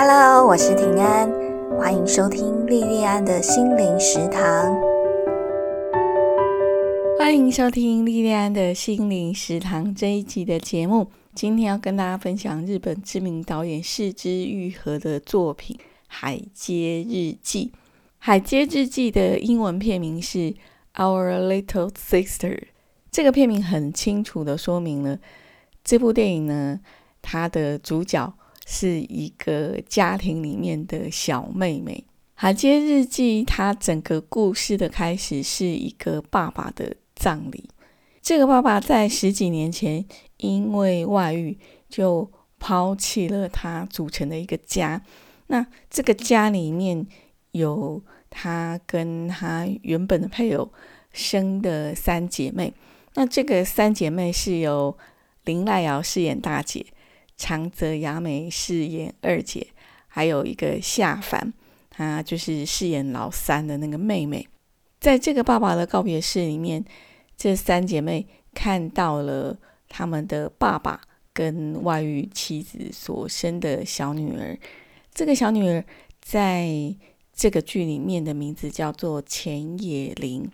Hello，我是平安，欢迎收听莉莉安的心灵食堂。欢迎收听莉莉安的心灵食堂这一集的节目。今天要跟大家分享日本知名导演四之愈合的作品《海街日记》。《海街日记》的英文片名是《Our Little Sister》。这个片名很清楚的说明了这部电影呢，它的主角是一个家庭里面的小妹妹。《海街日记》它整个故事的开始是一个爸爸的葬礼。这个爸爸在十几年前因为外遇，就抛弃了他组成的一个家。那这个家里面有他跟他原本的配偶生的三姐妹。那这个三姐妹是由林濑瑶饰演大姐，长泽雅美饰演二姐，还有一个夏凡，她就是饰演老三的那个妹妹。在这个爸爸的告别式里面，这三姐妹看到了他们的爸爸跟外遇妻子所生的小女儿。这个小女儿在这个剧里面的名字叫做浅野绫。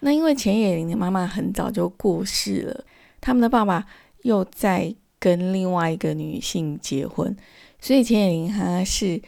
那因为钱野玲的妈妈很早就过世了，他们的爸爸又在跟另外一个女性结婚，所以钱野玲她是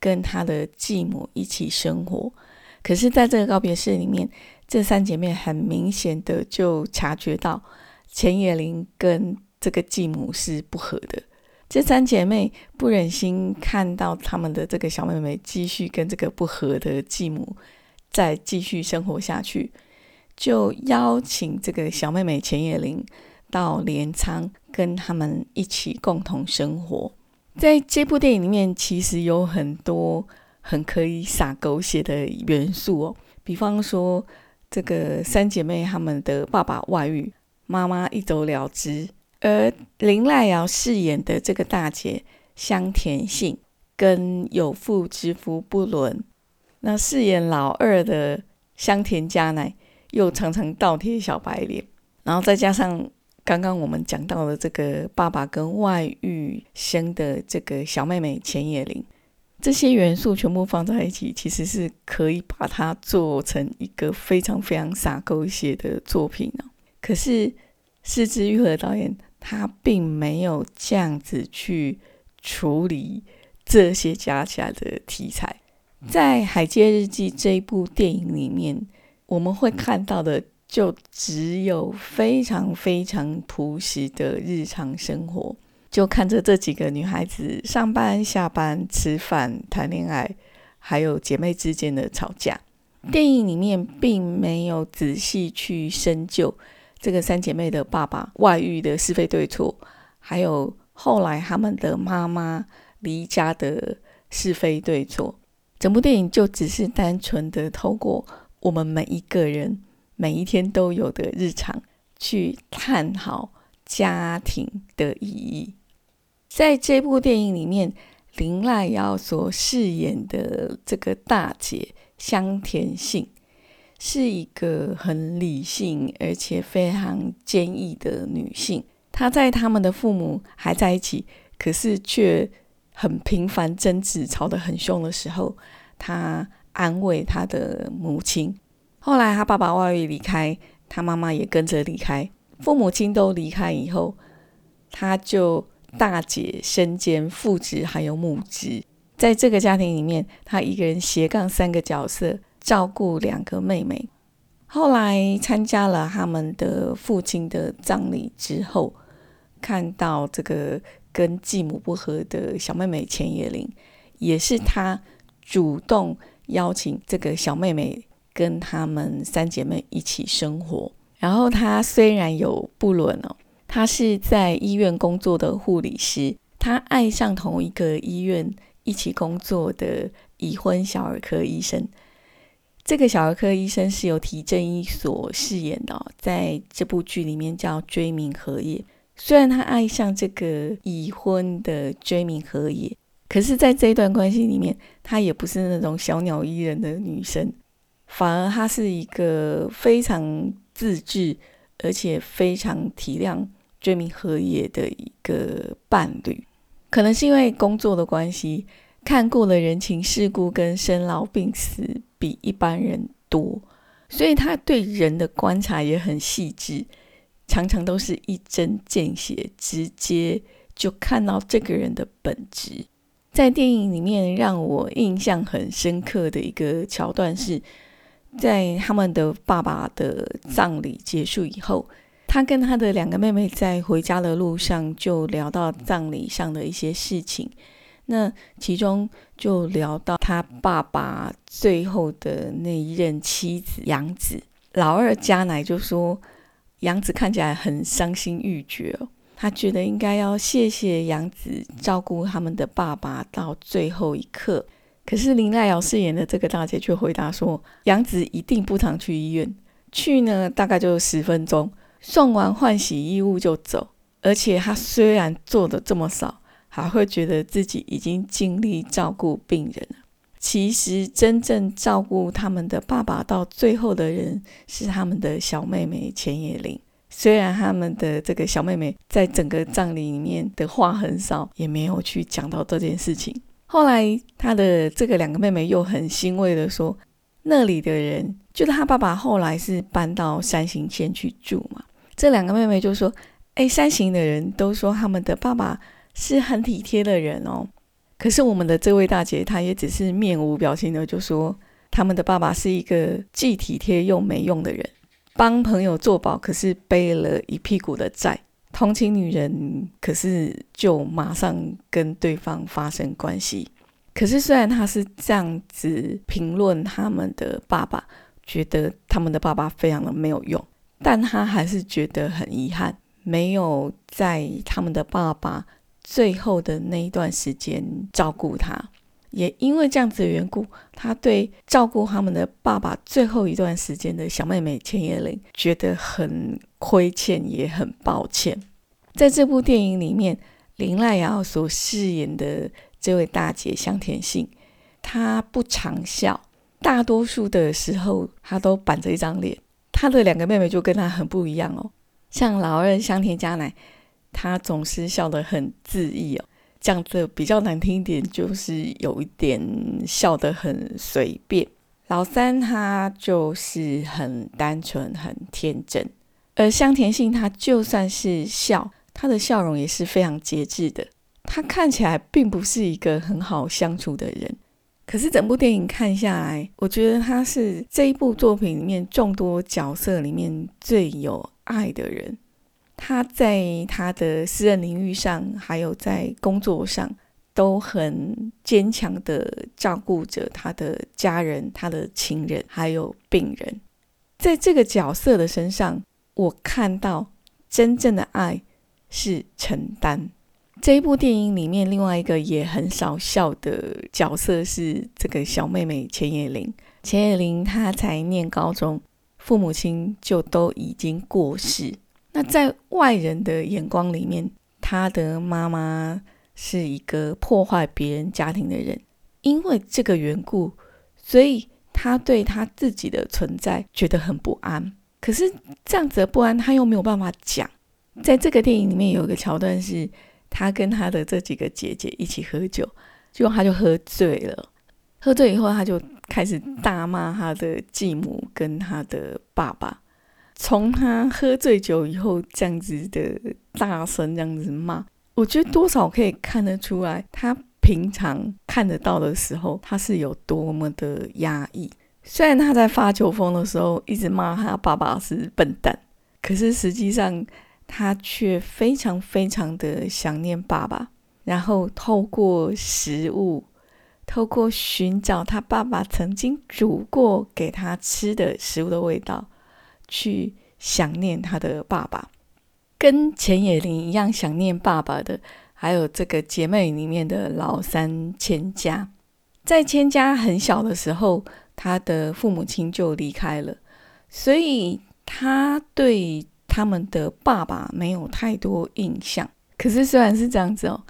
跟她的继母一起生活。可是，在这个告别式里面，这三姐妹很明显的就察觉到钱野玲跟这个继母是不和的。这三姐妹不忍心看到他们的这个小妹妹继续跟这个不和的继母再继续生活下去。就邀请这个小妹妹钱叶玲到镰仓跟他们一起共同生活。在这部电影里面，其实有很多很可以撒狗血的元素哦。比方说，这个三姐妹她们的爸爸外遇，妈妈一走了之，而林濑瑶饰演的这个大姐香田杏跟有妇之夫不伦，那饰演老二的香田佳奈。又常常倒贴小白脸，然后再加上刚刚我们讲到的这个爸爸跟外遇生的这个小妹妹钱野玲，这些元素全部放在一起，其实是可以把它做成一个非常非常洒狗血的作品呢。可是四之愈合导演他并没有这样子去处理这些加起来的题材，在《海街日记》这一部电影里面。我们会看到的就只有非常非常朴实的日常生活，就看着这几个女孩子上班、下班、吃饭、谈恋爱，还有姐妹之间的吵架。电影里面并没有仔细去深究这个三姐妹的爸爸外遇的是非对错，还有后来他们的妈妈离家的是非对错。整部电影就只是单纯的透过。我们每一个人每一天都有的日常，去探讨家庭的意义。在这部电影里面，林濑瑶所饰演的这个大姐香田杏，是一个很理性而且非常坚毅的女性。她在他们的父母还在一起，可是却很频繁争执、吵得很凶的时候，她。安慰她的母亲。后来他爸爸外遇离开，他妈妈也跟着离开。父母亲都离开以后，他就大姐身兼父职还有母职。在这个家庭里面，他一个人斜杠三个角色，照顾两个妹妹。后来参加了他们的父亲的葬礼之后，看到这个跟继母不和的小妹妹钱野玲，也是他主动。邀请这个小妹妹跟她们三姐妹一起生活。然后她虽然有不伦哦，她是在医院工作的护理师，她爱上同一个医院一起工作的已婚小儿科医生。这个小儿科医生是由提正一所饰演的，在这部剧里面叫追名和也。虽然他爱上这个已婚的追名和也。可是，在这段关系里面，她也不是那种小鸟依人的女生，反而他是一个非常自制，而且非常体谅追名和也的一个伴侣。可能是因为工作的关系，看过了人情世故跟生老病死比一般人多，所以他对人的观察也很细致，常常都是一针见血，直接就看到这个人的本质。在电影里面，让我印象很深刻的一个桥段是，在他们的爸爸的葬礼结束以后，他跟他的两个妹妹在回家的路上就聊到葬礼上的一些事情。那其中就聊到他爸爸最后的那一任妻子杨子，老二加奶就说杨子看起来很伤心欲绝哦，他觉得应该要谢谢杨子照顾他们的爸爸到最后一刻。可是林濑瑶饰演的这个大姐却回答说，杨子一定不常去医院，去呢大概就十分钟，送完换洗衣物就走，而且她虽然做的这么少。还会觉得自己已经尽力照顾病人了。其实真正照顾他们的爸爸到最后的人是他们的小妹妹钱野玲。虽然他们的这个小妹妹在整个葬礼里面的话很少，也没有去讲到这件事情。后来他的这个两个妹妹又很欣慰的说，那里的人就是他爸爸后来是搬到山形县去住嘛。这两个妹妹就说：“哎，山形的人都说他们的爸爸。”是很体贴的人哦，可是我们的这位大姐，她也只是面无表情的就说，他们的爸爸是一个既体贴又没用的人，帮朋友做保，可是背了一屁股的债，同情女人，可是就马上跟对方发生关系。可是虽然他是这样子评论他们的爸爸，觉得他们的爸爸非常的没有用，但他还是觉得很遗憾，没有在他们的爸爸。最后的那一段时间照顾他，也因为这样子的缘故，他对照顾他们的爸爸最后一段时间的小妹妹千叶玲觉得很亏欠，也很抱歉。在这部电影里面，林濑瑶所饰演的这位大姐香田杏，她不常笑，大多数的时候她都板着一张脸。她的两个妹妹就跟她很不一样哦，像老二香田佳乃。她总是笑得很恣意哦，讲的比较难听一点，就是有一点笑得很随便。老三她就是很单纯、很天真，而香田杏她就算是笑，他的笑容也是非常节制的。他看起来并不是一个很好相处的人，可是整部电影看下来，我觉得他是这一部作品里面众多角色里面最有爱的人。他在他的私人领域上，还有在工作上，都很坚强的照顾着他的家人、他的亲人，还有病人。在这个角色的身上，我看到真正的爱是承担。这一部电影里面，另外一个也很少笑的角色是这个小妹妹钱野玲。钱野玲她才念高中，父母亲就都已经过世。那在外人的眼光里面，她的妈妈是一个破坏别人家庭的人，因为这个缘故，所以她对她自己的存在觉得很不安。可是这样子的不安，她又没有办法讲。在这个电影里面有一个桥段，是他跟他的这几个姐姐一起喝酒，结果他就喝醉了。喝醉以后，他就开始大骂他的继母跟他的爸爸。从他喝醉酒以后这样子的大声这样子骂，我觉得多少可以看得出来，他平常看得到的时候，他是有多么的压抑。虽然他在发酒疯的时候一直骂他爸爸是笨蛋，可是实际上他却非常非常的想念爸爸，然后透过食物，透过寻找他爸爸曾经煮过给他吃的食物的味道。去想念他的爸爸，跟钱野玲一样想念爸爸的，还有这个姐妹里面的老三千家。在千家很小的时候，他的父母亲就离开了，所以他对他们的爸爸没有太多印象。可是虽然是这样子哦，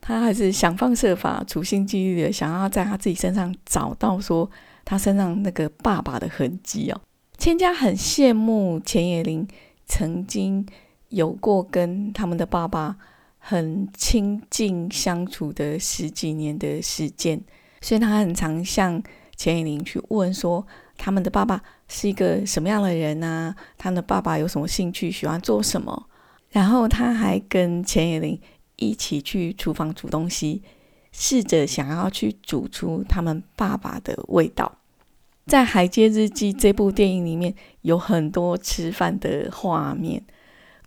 他还是想方设法、处心积虑的想要在他自己身上找到说他身上那个爸爸的痕迹哦。千家很羡慕钱野玲曾经有过跟他们的爸爸很亲近相处的十几年的时间，所以他很常向钱以玲去问说，他们的爸爸是一个什么样的人啊？他的爸爸有什么兴趣，喜欢做什么？然后他还跟钱野玲一起去厨房煮东西，试着想要去煮出他们爸爸的味道。在《海街日记》这部电影里面，有很多吃饭的画面。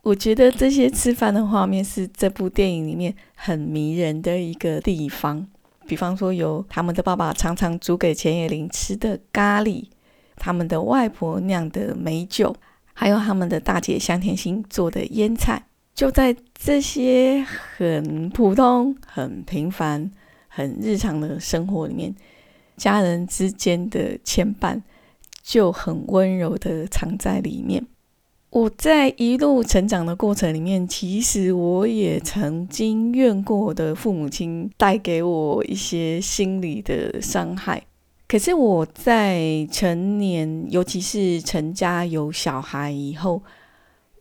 我觉得这些吃饭的画面是这部电影里面很迷人的一个地方。比方说，有他们的爸爸常常煮给钱野玲吃的咖喱，他们的外婆酿的美酒，还有他们的大姐香甜心做的腌菜。就在这些很普通、很平凡、很日常的生活里面，家人之间的牵绊就很温柔的藏在里面。我在一路成长的过程里面，其实我也曾经怨过我的父母亲带给我一些心理的伤害。可是我在成年，尤其是成家有小孩以后，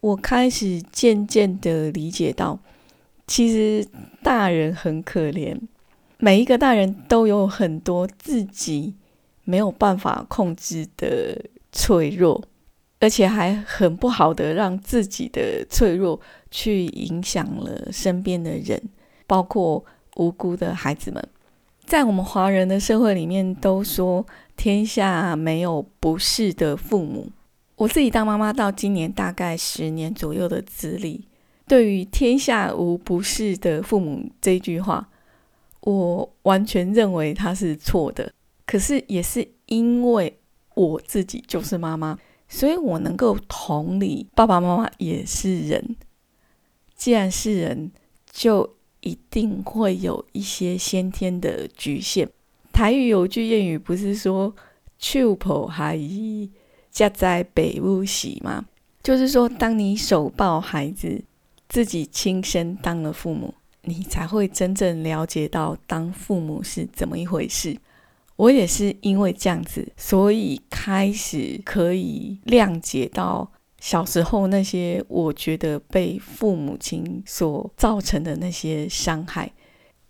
我开始渐渐的理解到，其实大人很可怜，每一个大人都有很多自己没有办法控制的脆弱。而且还很不好的，让自己的脆弱去影响了身边的人，包括无辜的孩子们。在我们华人的社会里面，都说天下没有不是的父母。我自己当妈妈到今年大概十年左右的资历，对于“天下无不是的父母”这句话，我完全认为它是错的。可是也是因为我自己就是妈妈。所以我能够同理，爸爸妈妈也是人。既然是人，就一定会有一些先天的局限。台语有句谚语，不是说“手抱孩儿，家在北屋洗”吗？就是说，当你手抱孩子，自己亲身当了父母，你才会真正了解到当父母是怎么一回事。我也是因为这样子，所以开始可以谅解到小时候那些我觉得被父母亲所造成的那些伤害。《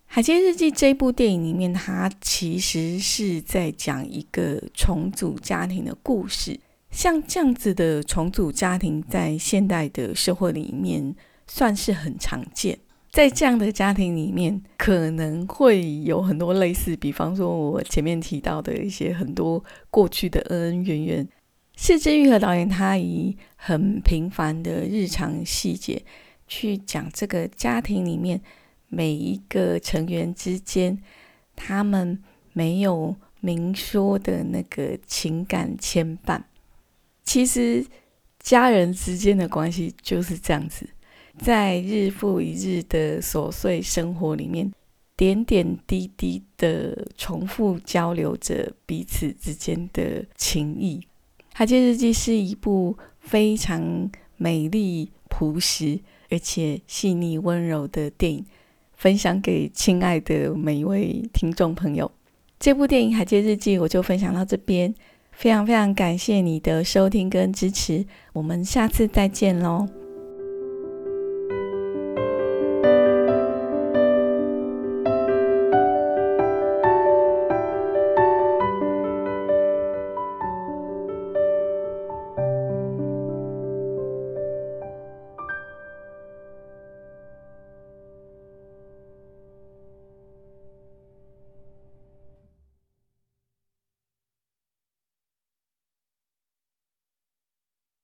海街日记》这部电影里面，它其实是在讲一个重组家庭的故事。像这样子的重组家庭，在现代的社会里面算是很常见。在这样的家庭里面，可能会有很多类似，比方说我前面提到的一些很多过去的恩恩怨怨。四之玉和导演他以很平凡的日常细节去讲这个家庭里面每一个成员之间，他们没有明说的那个情感牵绊。其实家人之间的关系就是这样子。在日复一日的琐碎生活里面，点点滴滴的重复交流着彼此之间的情谊。《海街日记》是一部非常美丽、朴实而且细腻、温柔的电影，分享给亲爱的每一位听众朋友。这部电影《海街日记》我就分享到这边，非常非常感谢你的收听跟支持，我们下次再见喽。